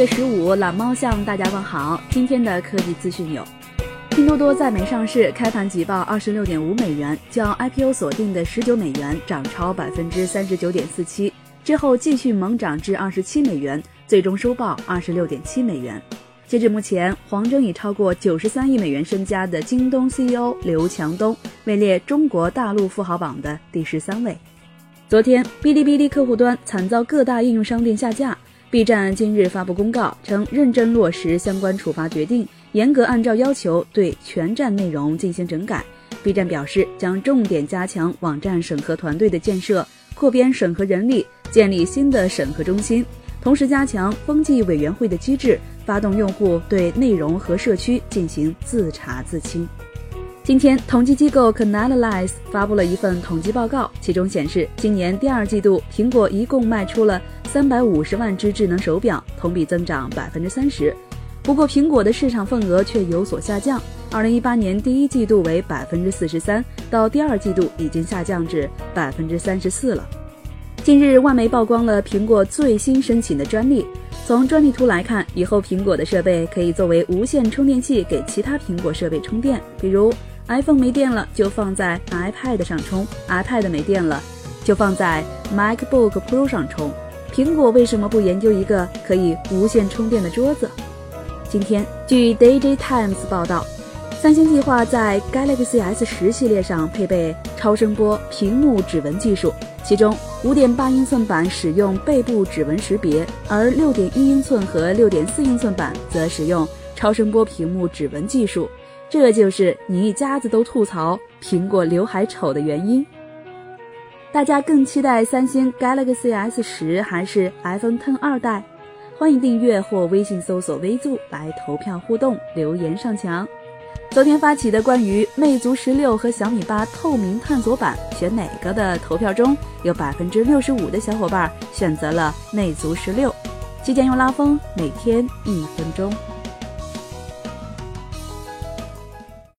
月十五，懒猫向大家问好。今天的科技资讯有：拼多多在美上市，开盘即报二十六点五美元，较 IPO 锁定的十九美元涨超百分之三十九点四七，之后继续猛涨至二十七美元，最终收报二十六点七美元。截至目前，黄峥以超过九十三亿美元身家的京东 CEO 刘强东位列中国大陆富豪榜的第十三位。昨天，哔哩哔哩客户端惨遭各大应用商店下架，B 站今日发布公告称，认真落实相关处罚决定，严格按照要求对全站内容进行整改。B 站表示，将重点加强网站审核团队的建设，扩编审核人力，建立新的审核中心。同时加强风纪委员会的机制，发动用户对内容和社区进行自查自清。今天，统计机构 Canalys 发布了一份统计报告，其中显示，今年第二季度，苹果一共卖出了三百五十万只智能手表，同比增长百分之三十。不过，苹果的市场份额却有所下降，二零一八年第一季度为百分之四十三，到第二季度已经下降至百分之三十四了。近日，外媒曝光了苹果最新申请的专利。从专利图来看，以后苹果的设备可以作为无线充电器给其他苹果设备充电，比如 iPhone 没电了就放在 iPad 上充，iPad 没电了就放在 MacBook Pro 上充。苹果为什么不研究一个可以无线充电的桌子？今天，据 Daily Times 报道。三星计划在 Galaxy S 十系列上配备超声波屏幕指纹技术，其中5.8英寸版使用背部指纹识别，而6.1英寸和6.4英寸版则使用超声波屏幕指纹技术。这就是你一家子都吐槽苹果刘海丑的原因。大家更期待三星 Galaxy S 十还是 iPhone Ten 二代？欢迎订阅或微信搜索“微助”来投票互动，留言上墙。昨天发起的关于魅族十六和小米八透明探索版选哪个的投票中，有百分之六十五的小伙伴选择了魅族十六。期间用拉风，每天一分钟。